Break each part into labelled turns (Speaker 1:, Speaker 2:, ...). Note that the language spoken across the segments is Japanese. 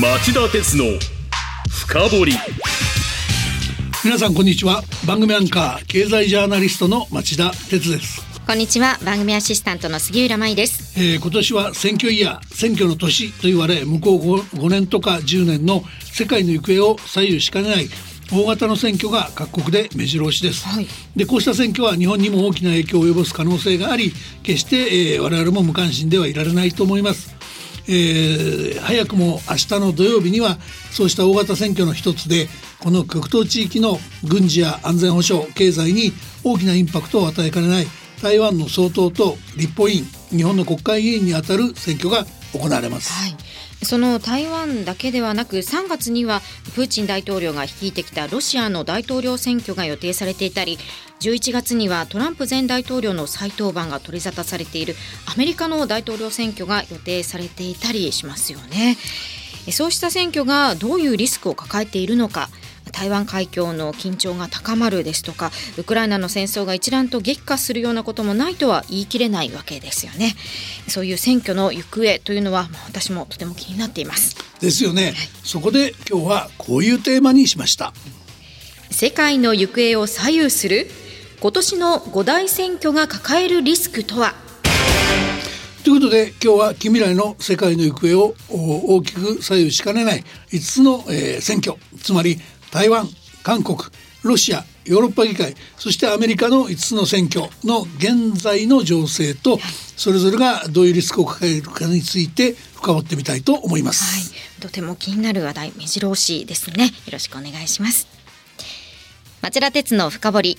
Speaker 1: 町田鉄の深掘り。
Speaker 2: 皆さんこんにちは。番組アンカー経済ジャーナリストの町田鉄です、
Speaker 3: こんにちは。番組アシスタントの杉浦舞です。
Speaker 2: えー今年は選挙イヤー選挙の年と言われ向こう 5, 5年とか10年の世界の行方を左右しかねない大型の選挙が各国で目白押しです、
Speaker 3: はい。
Speaker 2: でこうした選挙は日本にも大きな影響を及ぼす可能性があり決して、えー我々も無関心ではいられないと思いますえー早くも明日の土曜日にはそうした大型選挙の一つでこの極東地域の軍事や安全保障経済に大きなインパクトを与えかねない台湾の総統と立法委員日本の国会議員にあたる選挙が行われます。
Speaker 3: はいその台湾だけではなく3月にはプーチン大統領が率いてきたロシアの大統領選挙が予定されていたり11月にはトランプ前大統領の再登板が取り沙汰されているアメリカの大統領選挙が予定されていたりしますよね。そうした選挙がどういうリスクを抱えているのか台湾海峡の緊張が高まるですとかウクライナの戦争が一段と激化するようなこともないとは言い切れないわけですよねそういう選挙の行方というのはまあ私もとても気になっています
Speaker 2: ですよね。そこで今日はこういうテーマにしました。
Speaker 3: 世界の行方を左右する今年の五大選挙が抱えるリスクとは？
Speaker 2: ということで今日は近未来の世界の行方をお大きく左右しかねない5つの、えー選挙つまり台湾韓国ロシアヨーロッパ議会そしてアメリカの5つの選挙の現在の情勢とそれぞれがどういうリスクを抱えるかについて深掘ってみたいと思いま
Speaker 3: はい。
Speaker 2: す。、
Speaker 3: とても気になる話題目白押しですね。よろしくお願いします。町田鉄の深掘り。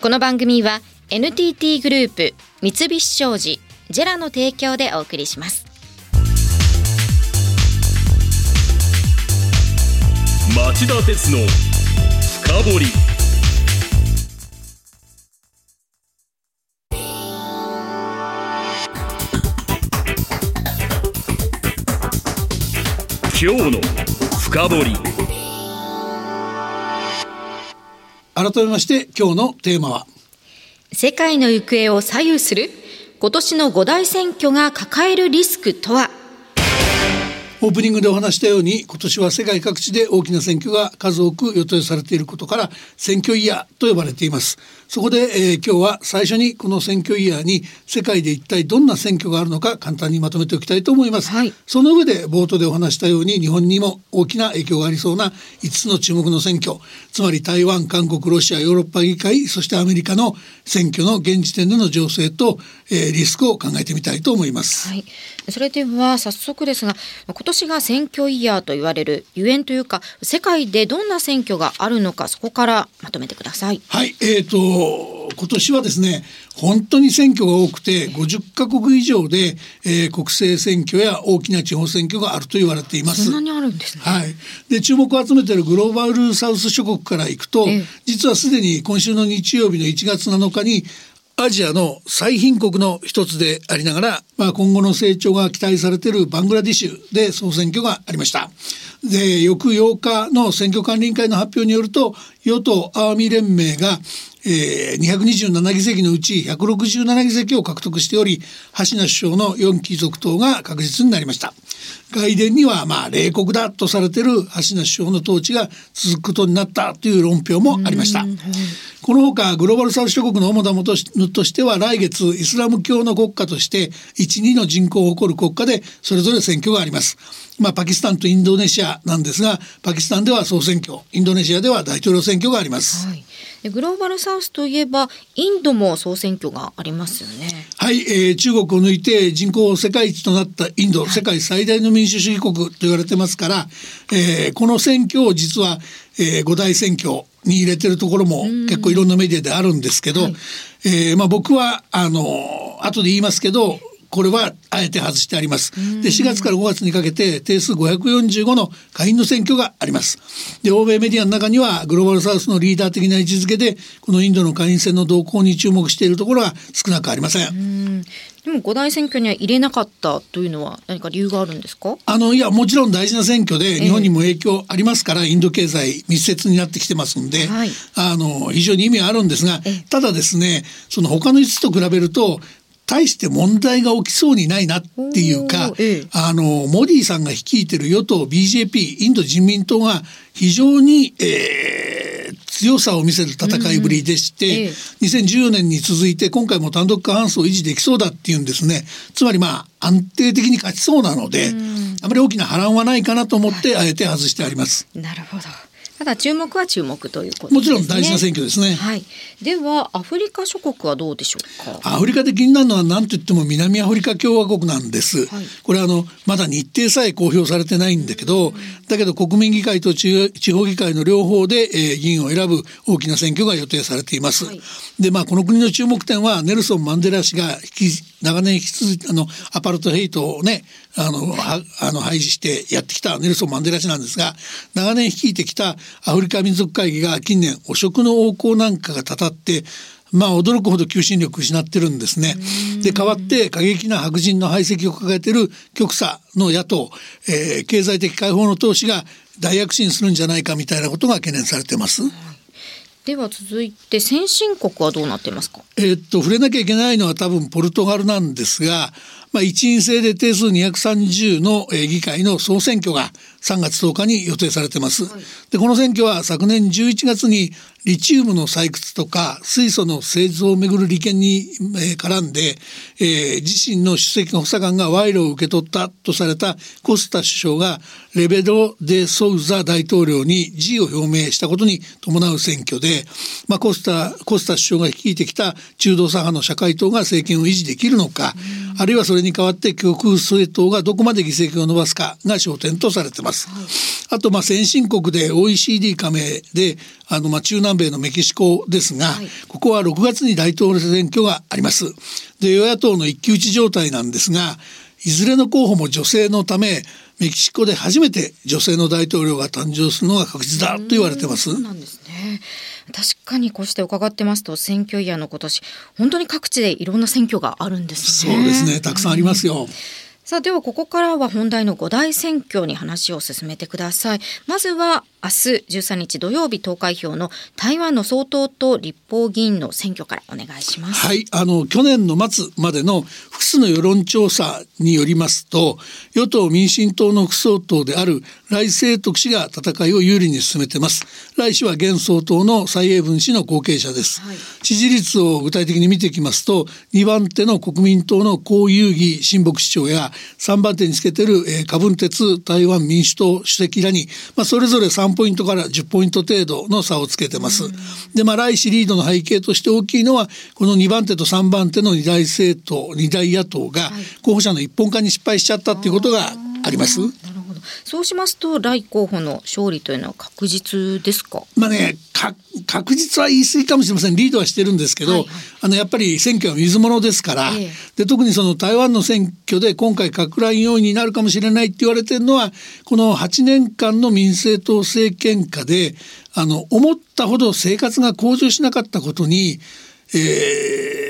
Speaker 3: この番組は NTT グループ三菱商事ジェラの提供でお送りします
Speaker 1: 町田鉄の深掘り。今日の深掘り。
Speaker 2: 改めまして今日のテーマは？
Speaker 3: 世界の行方を左右する今年の五大選挙が抱えるリスクとは？
Speaker 2: オープニングでお話したように今年は世界各地で大きな選挙が数多く予定されていることから選挙イヤーと呼ばれています。そこで、えー今日は最初にこの選挙イヤーに世界で一体どんな選挙があるのか簡単にまとめておきたいと思います、
Speaker 3: はい。
Speaker 2: その上で冒頭でお話したように日本にも大きな影響がありそうな5つの注目の選挙つまり台湾韓国ロシアヨーロッパ議会そしてアメリカの選挙の現時点での情勢と、えーリスクを考えてみたいと思います。
Speaker 3: はい、それでは早速ですが今年が選挙イヤーと言われるゆえんというか世界でどんな選挙があるのかそこからまとめてください。
Speaker 2: はい、えー、と今年はですね本当に選挙が多くて50カ国以上で、えー国政選挙や大きな地方選挙があると言われています。
Speaker 3: そんなにあるんですね。
Speaker 2: はい、で注目を集めているグローバルサウス諸国からいくと、
Speaker 3: ええ
Speaker 2: 実はすでに今週の日曜日の1月7日にアジアの最貧国の一つでありながら、まあ、今後の成長が期待されているバングラディッシュで総選挙がありました。で翌8日の選挙管理委員会の発表によると与党アーミ連盟が、えー、227議席のうち167議席を獲得しており橋名首相の4期続投が確実になりました。外伝にはまあ冷酷だとされている橋名首相の統治が続くことになったという論評もありました。このほかグローバルサウス諸国の主なもとしとしては来月イスラム教の国家として12の人口を誇る国家でそれぞれ選挙があります。まあ、パキスタンとインドネシアなんですがパキスタンでは総選挙インドネシアでは大統領選挙があります。
Speaker 3: はい、でグローバルサウスといえばインドも総選挙がありますよね。
Speaker 2: はい、えー中国を抜いて人口世界一となったインド、世界最大の民主主義国と言われてますから、えーこの選挙を実は、えー五大選挙に入れてるところも結構いろんなメディアであるんですけど、えーまあ、僕はあの後で言いますけどこれはあえて外してあります。で4月から5月にかけて定数545の下院の選挙があります。で欧米メディアの中にはグローバルサウスのリーダー的な位置づけでこのインドの下院選の動向に注目しているところは少なくありません。
Speaker 3: うんでも五大選挙には入れなかったというのは何か理由があるんですか？
Speaker 2: あのいやもちろん大事な選挙で日本にも影響ありますから、インド経済密接になってきてますんで、
Speaker 3: はい
Speaker 2: あの非常に意味はあるんですが
Speaker 3: ええ
Speaker 2: ただですねその他の5つと比べると大して問題が起きそうにないなっていうか、
Speaker 3: ええ、
Speaker 2: あのモディさんが率いてる与党 BJP インド人民党が非常に、えー、強さを見せる戦いぶりでして、うんええ、2014年に続いて今回も単独過半数を維持できそうだっていうんですね。つまりまあ安定的に勝ちそうなので、うん、あまり大きな波乱はないかなと思ってあえて外してあります。
Speaker 3: なるほどただ注目は注目ということ、
Speaker 2: ね、もちろん大事な選挙ですね。
Speaker 3: はい。ではアフリカ諸国はどうでしょうか？
Speaker 2: アフリカで気になるのは何と言っても南アフリカ共和国なんです。はい、これあのまだ日程さえ公表されてないんだけど、だけど国民議会と地方議会の両方で、えー、議員を選ぶ大きな選挙が予定されています。はい、でまあこの国の注目点はネルソン・マンデラ氏が引き長年引き続きあのアパルトヘイトをねあのはあの廃止してやってきたネルソン・マンデラ氏なんですが長年率いてきたアフリカ民族会議が近年汚職の横行なんかがたたってまあ驚くほど求心力失ってるんですね。で代わって過激な白人の排斥を抱えている極左の野党、えー、経済的解放の投資が大躍進するんじゃないかみたいなことが懸念されてます。
Speaker 3: では続いて先進国はどうなってますか？
Speaker 2: えー、っと触れなきゃいけないのは多分ポルトガルなんですが、まあ、一員制で定数230の議会の総選挙が3月10日に予定されてます。はい、でこの選挙は昨年11月にリチウムの採掘とか水素の製造をめぐる利権に、え、絡んで、えー、自身の首席の補佐官が賄賂を受け取ったとされたコスタ首相がレベド・デ・ソウザ大統領に辞意を表明したことに伴う選挙で、まあ、コスタコスタ首相が率いてきた中道左派の社会党が政権を維持できるのか、あるいはそれに代わって極右政党がどこまで議席を伸ばすかが焦点とされてます。あとまあ先進国で OECD 加盟であのまあ中南米のメキシコですが、はい、ここは6月に大統領選挙があります。で与野党の一騎打ち状態なんですがいずれの候補も女性のためメキシコで初めて女性の大統領が誕生するのが確実だと言われてます。
Speaker 3: そうなんですね。確かにこうして伺ってますと選挙イヤーの今年本当に各地でいろんな選挙があるんです
Speaker 2: ね。そうですね。たくさんありますよ。うん
Speaker 3: さあではここからは本題の五大選挙に話を進めてくださいまずは明日13日土曜日投開票の台湾の総統と立法議員の選挙からお願いします。
Speaker 2: はいあの去年の末までの複数の世論調査によりますと与党民進党の副総統である来清徳氏が戦いを有利に進めてます。来氏は現総統の蔡英文氏の後継者です、はい、支持率を具体的に見ていきますと2番手の国民党の江遊義親北市長や3番手につけてる、えー、カブン鉄台湾民主党主席らに、まあ、それぞれ3ポイントから10ポイント程度の差をつけてます。でまあ来シリードの背景として大きいのはこの2番手と3番手の二大政党二大野党が候補者の一本化に失敗しちゃったっていうことがあります。
Speaker 3: そうしますと来候補の勝利というのは確実ですか？
Speaker 2: まあね、確実は言い過ぎかもしれません。リードはしてるんですけど、はいはい、あのやっぱり選挙は水物ですから、ええ、で特にその台湾の選挙で今回拡乱要因になるかもしれないって言われてるのはこの8年間の民政党政権下であの思ったほど生活が向上しなかったことに、えー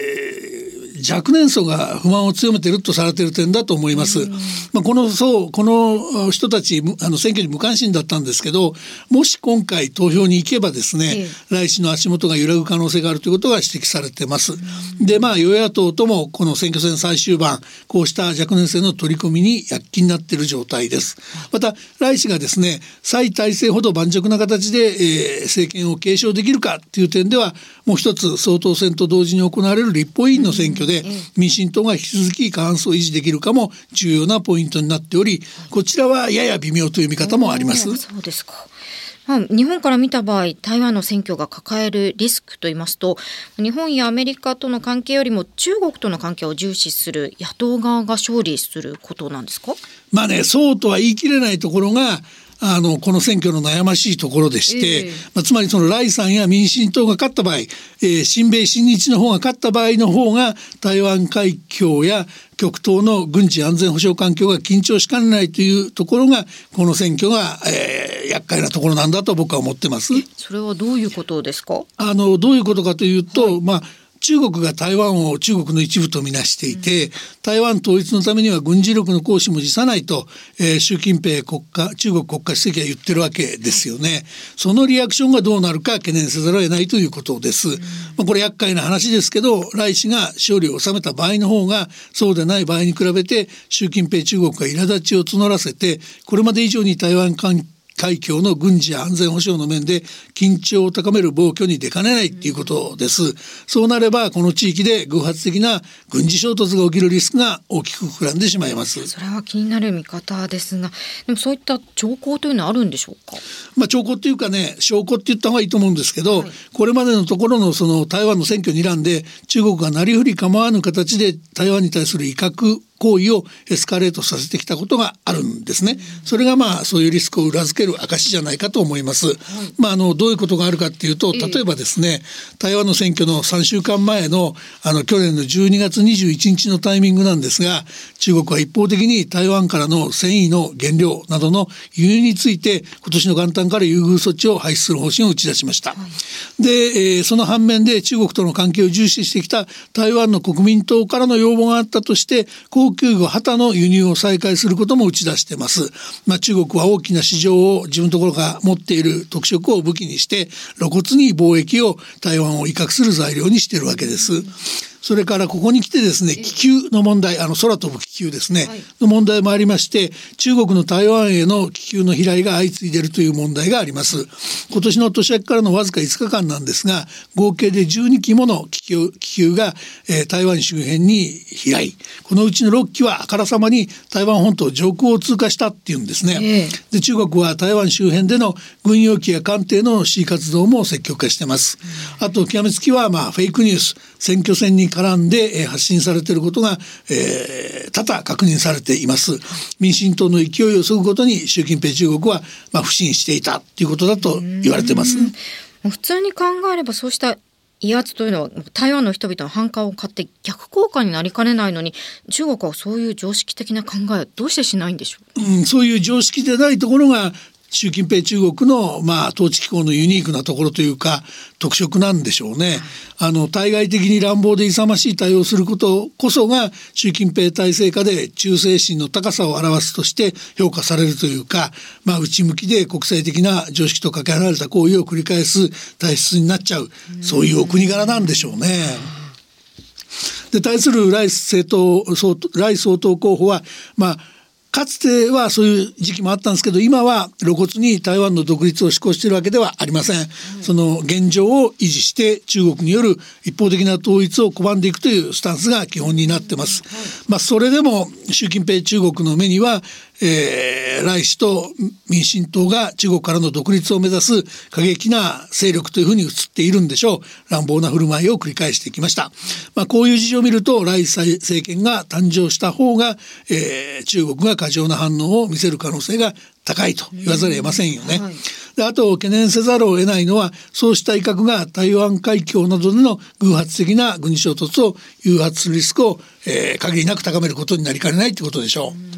Speaker 2: 若年層が不満を強めているとされている点だと思います。まあ、このそうこの人たちあの選挙に無関心だったんですけどもし今回投票に行けばですね、来週の足元が揺らぐ可能性があるということが指摘されてます。でまあ与野党ともこの選挙戦最終盤こうした若年層の取り込みに躍起になっている状態です。また来氏がですね再体制ほど盤石な形で、えー、政権を継承できるかという点ではもう一つ総統選と同時に行われる立法委員の選挙で民進党が引き続き過半数を維持できるかも重要なポイントになっておりこちらはやや微妙という見方もあります。
Speaker 3: そうですか。まあ、日本から見た場合台湾の選挙が抱えるリスクといいますと日本やアメリカとの関係よりも中国との関係を重視する野党側が勝利することなんですか？
Speaker 2: まあねそうとは言い切れないところがあのこの選挙の悩ましいところでして、えー、まあ、つまりそのイさんや民進党が勝った場合、えー、新米新日の方が勝った場合の方が台湾海峡や極東の軍事安全保障環境が緊張しかねないというところがこの選挙が、えー、厄介なところなんだと僕は思ってます。
Speaker 3: それはどういうことですか？
Speaker 2: あのどういうことかというと、はい、まあ中国が台湾を中国の一部とみなしていて、台湾統一のためには軍事力の行使も辞さないと、えー、習近平国家中国国家主席は言ってるわけですよね。そのリアクションがどうなるか懸念せざるを得ないということです。まあ、これ厄介な話ですけど、来氏が勝利を収めた場合の方がそうでない場合に比べて習近平中国が苛立ちを募らせてこれまで以上に台湾関係海峡の軍事や安全保障の面で緊張を高める暴挙に出かねないっていうことです。そうなればこの地域で偶発的な軍事衝突が起きるリスクが大きく膨らんでしまいます。
Speaker 3: それは気になる見方ですが、でもそういった兆候というのはあるんでしょうか？
Speaker 2: まあ兆候っていうかね、証拠って言った方がいいと思うんですけど、はい、これまでのところのその台湾の選挙にらんで中国がなりふり構わぬ形で台湾に対する威嚇行為をエスカレートさせてきたことがあるんですね。それがまあそういうリスクを裏付ける証じゃないかと思います。はい、まああのどういうことがあるかっていうと例えばですね、台湾の選挙の3週間前のあの去年の12月21日のタイミングなんですが中国は一方的に台湾からの繊維の原料などの輸入について今年の元旦から優遇措置を廃止する方針を打ち出しました。はい、で、えー、その反面で中国との関係を重視してきた台湾の国民党からの要望があったとして高級魚旗の輸入を再開することも打ち出してます。まあ、中国は大きな市場を自分のところが持っている特色を武器にして露骨に貿易を台湾を威嚇する材料にしているわけです。それからここに来てですね気球の問題あの空飛ぶ気球ですね、はい、の問題もありまして中国の台湾への気球の飛来が相次いでいるという問題があります。今年の年明けからのわずか5日間なんですが合計で12機もの気球気球が、えー、台湾周辺に飛来。このうちの6機はあからさまに台湾本島上空を通過したっていうんですね、えー、で中国は台湾周辺での軍用機や艦艇の C 活動も積極化してます、うん、あと極めつきはまあフェイクニュース。選挙戦に絡んで発信されていることが、えー、多々確認されています。民進党の勢いをそぐことに習近平中国は、まあ、不信していたということだと言われてます。
Speaker 3: 普通に考えればそうした威圧というのは台湾の人々の反感を買って逆効果になりかねないのに中国はそういう常識的な考えどうしてしないんでしょ
Speaker 2: う、うん、そういう常識でないところが習近平中国の、まあ、統治機構のユニークなところというか特色なんでしょうね。あの対外的に乱暴で勇ましい対応することこそが習近平体制下で忠誠心の高さを表すとして評価されるというか、まあ、内向きで国際的な常識とかけ離れた行為を繰り返す体質になっちゃうそういうお国柄なんでしょうね。で対するライ政党ライ総統候補はまあかつてはそういう時期もあったんですけど今は露骨に台湾の独立を志向しているわけではありません、うん、その現状を維持して中国による一方的な統一を拒んでいくというスタンスが基本になってます、まあそれでも習近平中国の目にはえー、来氏と民進党が中国からの独立を目指す過激な勢力というふうに映っているんでしょう乱暴な振る舞いを繰り返してきました、まあ、こういう事情を見ると来政権が誕生した方が、えー、中国が過剰な反応を見せる可能性が高いと言わざるを得ませんよね。はい、であと懸念せざるを得ないのはそうした威嚇が台湾海峡などでの偶発的な軍事衝突を誘発するリスクを、えー、限りなく高めることになりかねないということでしょう。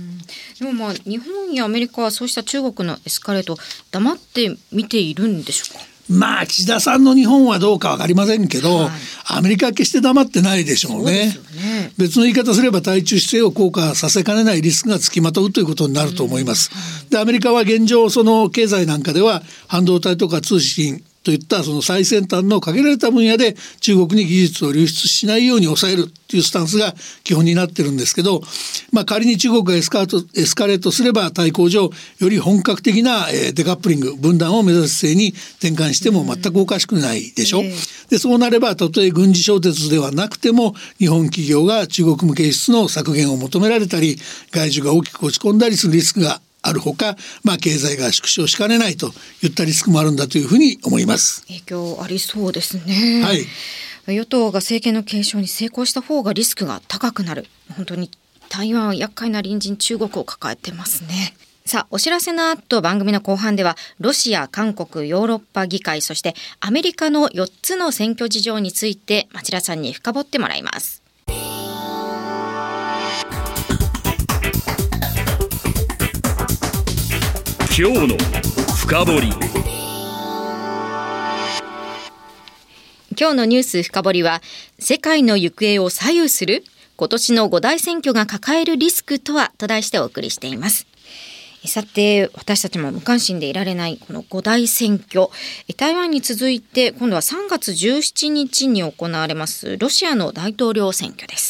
Speaker 3: でもまあ日本やアメリカはそうした中国のエスカレート黙って見ているんでしょうか？
Speaker 2: まあ岸田さんの日本はどうか分かりませんけど、はい、アメリカは決して黙ってないでしょうね、ね、別の言い方すれば対中姿勢を硬化させかねないリスクがつきまとうということになると思います。うん、でアメリカは現状その経済なんかでは半導体とか通信といったその最先端の限られた分野で中国に技術を流出しないように抑えるっていうスタンスが基本になってるんですけど、まあ、仮に中国がエスカエスカレートすれば対抗上より本格的な、えデカップリング分断を目指す姿勢に転換しても全くおかしくないでしょ。でそうなればたとえ軍事衝突ではなくても日本企業が中国向け輸出の削減を求められたり外需が大きく落ち込んだりするリスクがあるほか、まあ、経済が縮小しかねないといったリスクもあるんだというふうに思います。
Speaker 3: 影響ありそうですね。
Speaker 2: はい。
Speaker 3: 与党が政権の継承に成功した方がリスクが高くなる。本当に台湾は厄介な隣人中国を抱えてますね。さあ、お知らせの後番組の後半では、ロシア、韓国、ヨーロッパ議会、そしてアメリカの4つの選挙事情について、町田さんに深掘ってもらいます。
Speaker 1: 今日の深掘り。
Speaker 3: 今日のニュース深掘りは世界の行方を左右する今年の五大選挙が抱えるリスクとはと題してお送りしています。さて私たちも無関心でいられないこの五大選挙。台湾に続いて今度は3月17日に行われますロシアの大統領選挙です。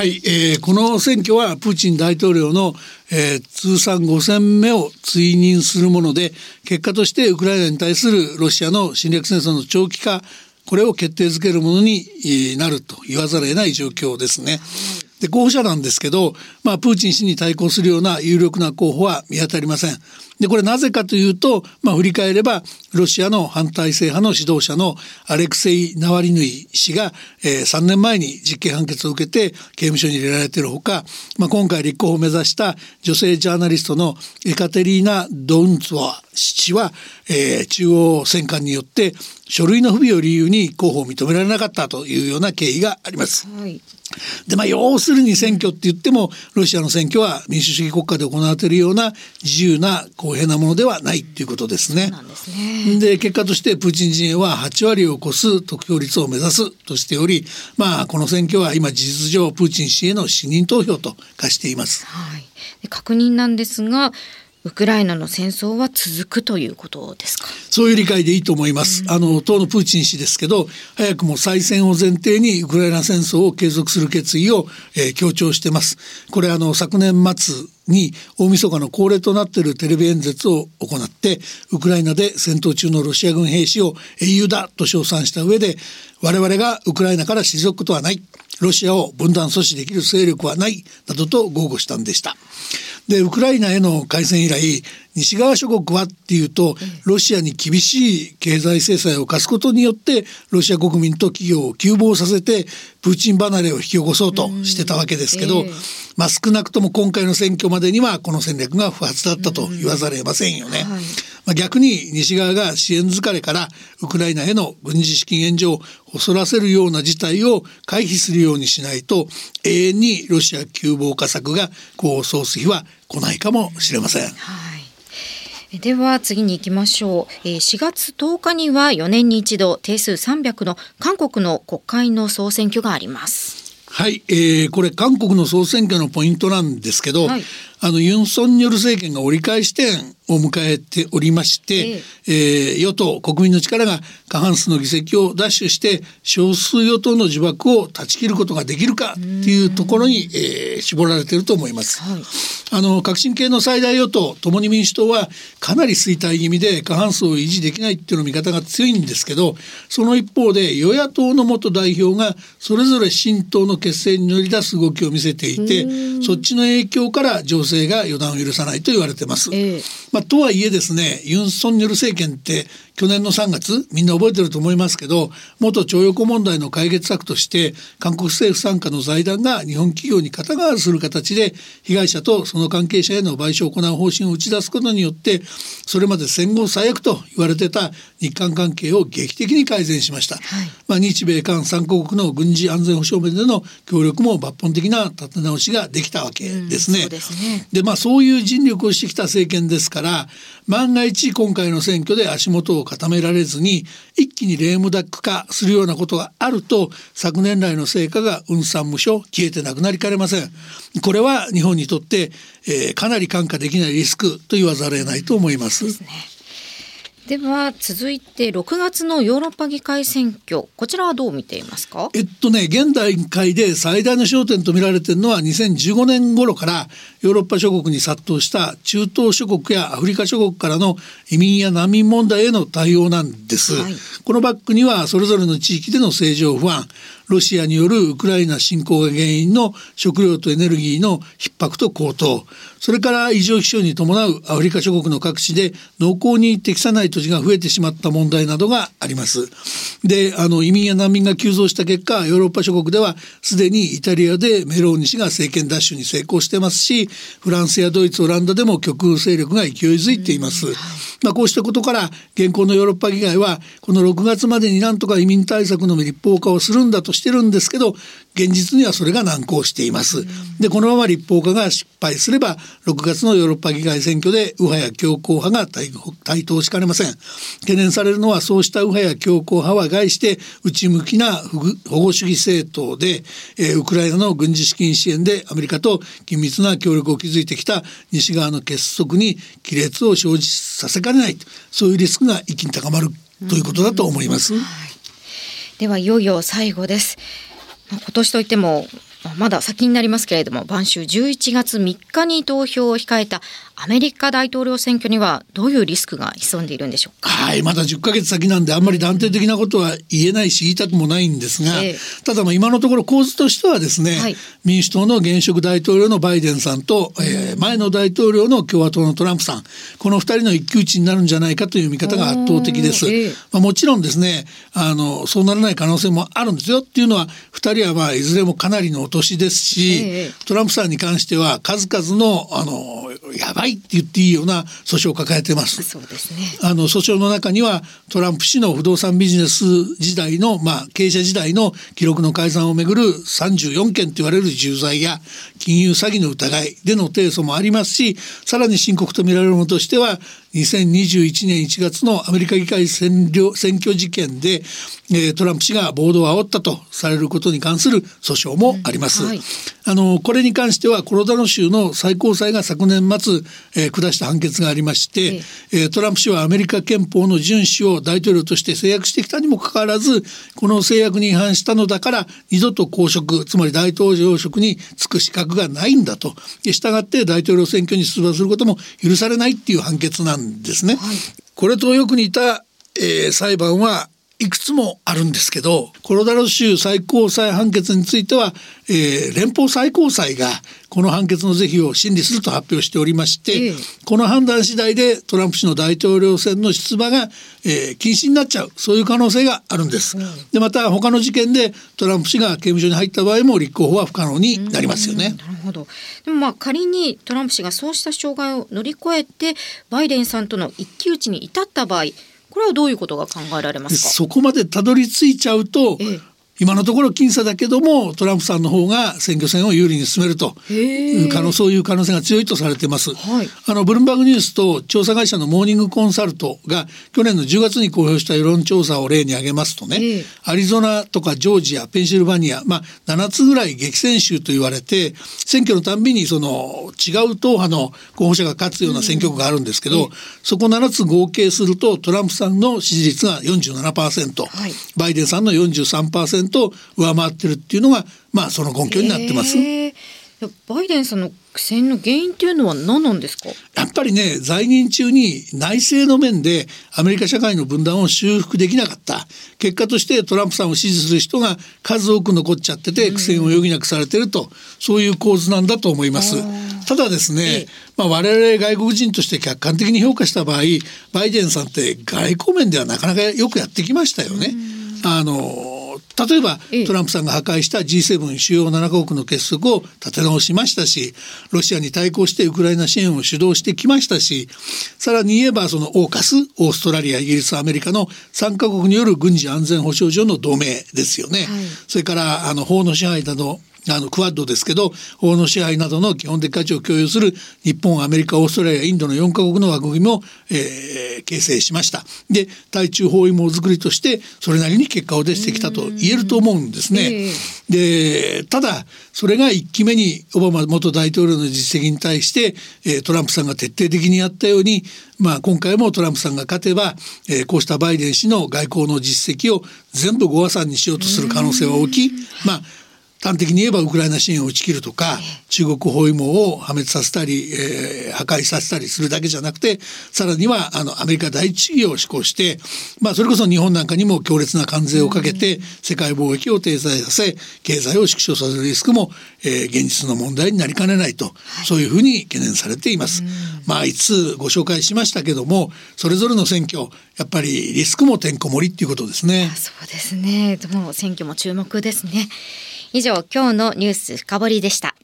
Speaker 2: はい、えー、この選挙はプーチン大統領の、えー、通算5戦目を追認するもので結果としてウクライナに対するロシアの侵略戦争の長期化これを決定づけるものになると言わざるを得ない状況ですね。で候補者なんですけど、まあ、プーチン氏に対抗するような有力な候補は見当たりません。でこれなぜかというと、まあ、振り返ればロシアの反体制派の指導者のアレクセイ・ナワリヌイ氏が、えー、3年前に実刑判決を受けて刑務所に入れられているほか、まあ、今回立候補を目指した女性ジャーナリストのエカテリーナ・ドンツワ氏は、えー、中央戦艦によって書類の不備を理由に候補を認められなかったというような経緯があります。はいでまあ要するに選挙って言ってもロシアの選挙は民主主義国家で行われているような自由な公平なものではないっていうことですね。で、ね、結果としてプーチン陣営は8割を超す得票率を目指すとしておりまあこの選挙は今事実上プーチン氏への信任投票と化しています。
Speaker 3: はい、確認なんですがウクライナの戦争は続くということですか？
Speaker 2: そういう理解でいいと思います、うん、あの当のプーチン氏ですけど早くも再選を前提にウクライナ戦争を継続する決意を、えー、強調してます。これあの昨年末に大晦日の恒例となっているテレビ演説を行ってウクライナで戦闘中のロシア軍兵士を英雄だと称賛した上で我々がウクライナから退くことはないロシアを分断阻止できる勢力はないなどと豪語したんでした。でウクライナへの開戦以来西側諸国はっていうとロシアに厳しい経済制裁を課すことによってロシア国民と企業を急防させてプーチン離れを引き起こそうとしてたわけですけど、まあ、少なくとも今回の選挙までにはこの戦略が不発だったと言わざるを得ませんよね。まあ、逆に西側が支援疲れからウクライナへの軍事資金援助を恐らせるような事態を回避するようにしないと永遠にロシア急防火策が功を奏す日は来ないかもしれません。はい
Speaker 3: では次に行きましょう。4月10日には4年に一度定数300の韓国の国会の総選挙があります。
Speaker 2: はい、えー、これ韓国の総選挙のポイントなんですけど、はい、あのユン・ソンニョル政権が折り返し点を迎えておりまして、ええ。ー、与党国民の力が過半数の議席を奪取して少数与党の呪縛を断ち切ることができるかっていうところに、えー、絞られていると思います。はい、あの革新系の最大与党共に民主党はかなり衰退気味で過半数を維持できないっていうの見方が強いんですけどその一方で与野党の元代表がそれぞれ新党の結成に乗り出す動きを見せていてそっちの影響から情勢が予断を許さないと言われてます。えー、まあ、とはいえですねユン・ソンニョル政権って去年の3月みんな覚えてると思いますけど元徴用工問題の解決策として韓国政府傘下の財団が日本企業に肩代わりする形で被害者とその関係者への賠償を行う方針を打ち出すことによってそれまで戦後最悪と言われてた日韓関係を劇的に改善しました、はい、まあ、日米韓3カ国の軍事安全保障面での協力も抜本的な立て直しができたわけですね。で、ね、まあそういう尽力をしてきた政権ですから万が一今回の選挙で足元を固められずに一気にレームダック化するようなことがあると昨年来の成果が雲散無所消えてなくなりかねません。これは日本にとって、えー、かなり看過できないリスクと言わざるを得ないと思います。
Speaker 3: では続いて6月のヨーロッパ議会選挙。こちらはどう見ていますか？
Speaker 2: えっとね現段階で最大の焦点と見られているのは2015年頃からヨーロッパ諸国に殺到した中東諸国やアフリカ諸国からの移民や難民問題への対応なんです、はい、このバックにはそれぞれの地域での政情不安。ロシアによるウクライナ侵攻が原因の食料とエネルギーの逼迫と高騰。それから異常気象に伴うアフリカ諸国の各地で農耕に適さない土地が増えてしまった問題などがあります。であの移民や難民が急増した結果ヨーロッパ諸国ではすでにイタリアでメローニ氏が政権奪取に成功してますしフランスやドイツオランダでも極右勢力が勢いづいています。まあ、こうしたことから現行のヨーロッパ議会はこの6月までになんとか移民対策の立法化をするんだとしてるんですけど現実にはそれが難航しています。でこのまま立法化が失敗すれば6月のヨーロッパ議会選挙で右派や強硬派が台頭しかねません懸念されるのはそうした右派や強硬派は概して内向きな保護主義政党で、え、ウクライナの軍事資金支援でアメリカと緊密な協力を築いてきた西側の結束に亀裂を生じさせかねないそういうリスクが一気に高まるということだと思います。はい、
Speaker 3: ではいよいよ最後です。今年といってもまだ先になりますけれども晩秋11月3日に投票を控えたアメリカ大統領選挙にはどういうリスクが潜んでいるんでしょうか？
Speaker 2: はいまだ10ヶ月先なんであんまり断定的なことは言えないし言いたくもないんですが、えー、ただまあ今のところ構図としてはですね、はい、民主党の現職大統領のバイデンさんと、えー、前の大統領の共和党のトランプさんこの2人の一騎打ちになるんじゃないかという見方が圧倒的です。えー、まあ、もちろんですねあのそうならない可能性もあるんですよっていうのは2人はまあいずれもかなりのお年ですし、えー、トランプさんに関しては数々のあのやばいって言っていいような訴訟を抱えてます。
Speaker 3: そうですね。
Speaker 2: あの訴訟の中にはトランプ氏の不動産ビジネス時代のまあ経営者時代の記録の改ざんをめぐる34件と言われる重罪や金融詐欺の疑いでの提訴もありますし、さらに深刻とみられるものとしては2021年1月のアメリカ議会占領選挙事件で、えー、トランプ氏が暴動を煽ったとされることに関する訴訟もあります。うんはい、あのこれに関してはコロラド州の最高裁が昨年末、えー、下した判決がありまして、えー、トランプ氏はアメリカ憲法の遵守を大統領として制約してきたにもかかわらずこの制約に違反したのだから二度と公職つまり大統領職に就く資格がないんだと。したがって大統領選挙に出馬することも許されないっていう判決なんんですね。はい、これとよく似た、えー、裁判はいくつもあるんですけどコロラド州最高裁判決については、えー、連邦最高裁がこの判決の是非を審理すると発表しておりまして、えこの判断次第でトランプ氏の大統領選の出馬が、えー、禁止になっちゃうそういう可能性があるんです。うん、でまた他の事件でトランプ氏が刑務所に入った場合も立候補は不可能になりますよね。
Speaker 3: なるほどでもまあ仮にトランプ氏がそうした障害を乗り越えてバイデンさんとの一騎打ちに至った場合これはどういうことが考えられますか？
Speaker 2: そこまでたどり着いちゃうと、ええ今のところ僅差だけどもトランプさんの方が選挙戦を有利に進めるという可能そういう可能性が強いとされています、はい、あのブルンバーグニュースと調査会社のモーニングコンサルトが去年の10月に公表した世論調査を例に挙げますとねアリゾナとかジョージアペンシルバニアまあ7つぐらい激戦州と言われて選挙のたんびにその違う党派の候補者が勝つような選挙区があるんですけど、うん、そこ7つ合計するとトランプさんの支持率が47%、はい、バイデンさんの43%と上回ってるっていうのがまあその根拠になってます。
Speaker 3: バイデンさんの苦戦の原因っていうのは何なんですか？
Speaker 2: やっぱりね在任中に内政の面でアメリカ社会の分断を修復できなかった。結果としてトランプさんを支持する人が数多く残っちゃってて苦戦を余儀なくされてると、そういう構図なんだと思います。ただですね、まあ、我々外国人として客観的に評価した場合バイデンさんって外交面ではなかなかよくやってきましたよね。あの例えばトランプさんが破壊した G7 主要7カ国の結束を立て直しましたしロシアに対抗してウクライナ支援を主導してきましたしさらに言えばそのオーカスオーストラリアイギリスアメリカの3カ国による軍事安全保障上の同盟ですよね。はい、それからあの法の支配などあのクワッドですけど法の支配などの基本的価値を共有する日本アメリカオーストラリアインドの4カ国の枠組みも、えー、形成しましたで対中包囲網づくりとしてそれなりに結果を出してきたと言えると思うんですね。でただそれが1期目にオバマ元大統領の実績に対して、えー、トランプさんが徹底的にやったようにまあ、今回もトランプさんが勝てば、えー、こうしたバイデン氏の外交の実績を全部ご破算にしようとする可能性は大きい。まあ端的に言えばウクライナ支援を打ち切るとか中国包囲網を破滅させたり、えー、破壊させたりするだけじゃなくてさらにはあのアメリカ第一主義を施行して、まあ、それこそ日本なんかにも強烈な関税をかけて世界貿易を停滞させ経済を縮小させるリスクも、えー、現実の問題になりかねないと、はい、そういうふうに懸念されています。まあいつご紹介しましたけどもそれぞれの選挙やっぱりリスクもてんこ盛りっていうことですね。
Speaker 3: そうですね。もう選挙も注目ですね。以上、今日のニュース深掘りでした。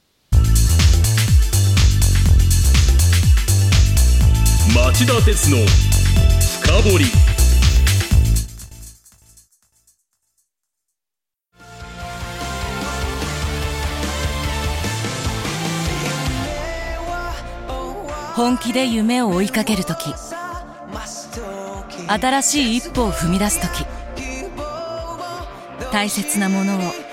Speaker 1: 町田鉄の深掘
Speaker 4: 本気で夢を追いかける時。新しい一歩を踏み出す時。大切なものを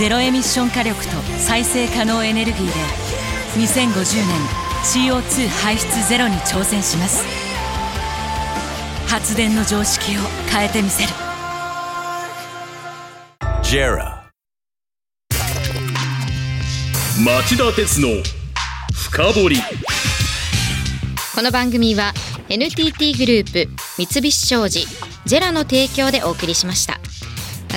Speaker 4: ゼロエミッション火力と再生可能エネルギーで2050年 CO2 排出ゼロに挑戦します。発電の常識を変えてみせる。
Speaker 1: JERA 町田鉄の深掘り。
Speaker 3: この番組は NTT グループ三菱商事ジェラの提供でお送りしました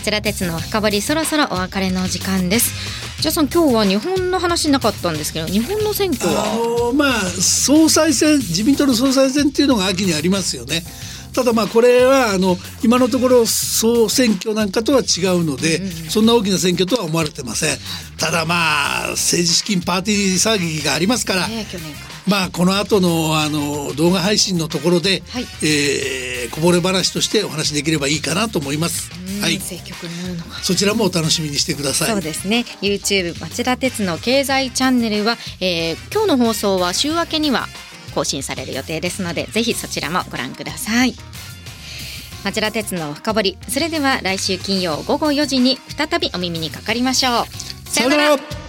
Speaker 3: 町田鉄の深掘りそろそろお別れの時間ですじゃあさん今日は日本の話なかったんですけど日本の選挙
Speaker 2: あ
Speaker 3: は
Speaker 2: のまあ総裁選自民党の総裁選っていうのが秋にありますよね。ただまあこれはあの今のところ総選挙なんかとは違うので、そんな大きな選挙とは思われてません。ただまあ政治資金パーティー騒ぎがありますから、
Speaker 3: ね去年から
Speaker 2: まあこの後のあの動画配信のところで、
Speaker 3: はい。
Speaker 2: えーこぼれ話としてお話しできればいいかなと思います。はい、
Speaker 3: 政局のか
Speaker 2: そちらもお楽しみにしてください。
Speaker 3: そうですね。YouTube 町田鉄の経済チャンネルは、えー今日の放送は週明けには更新される予定ですのでぜひそちらもご覧ください。町田鉄の深掘り。それでは来週金曜午後4時に再びお耳にかかりましょう。
Speaker 2: さよなら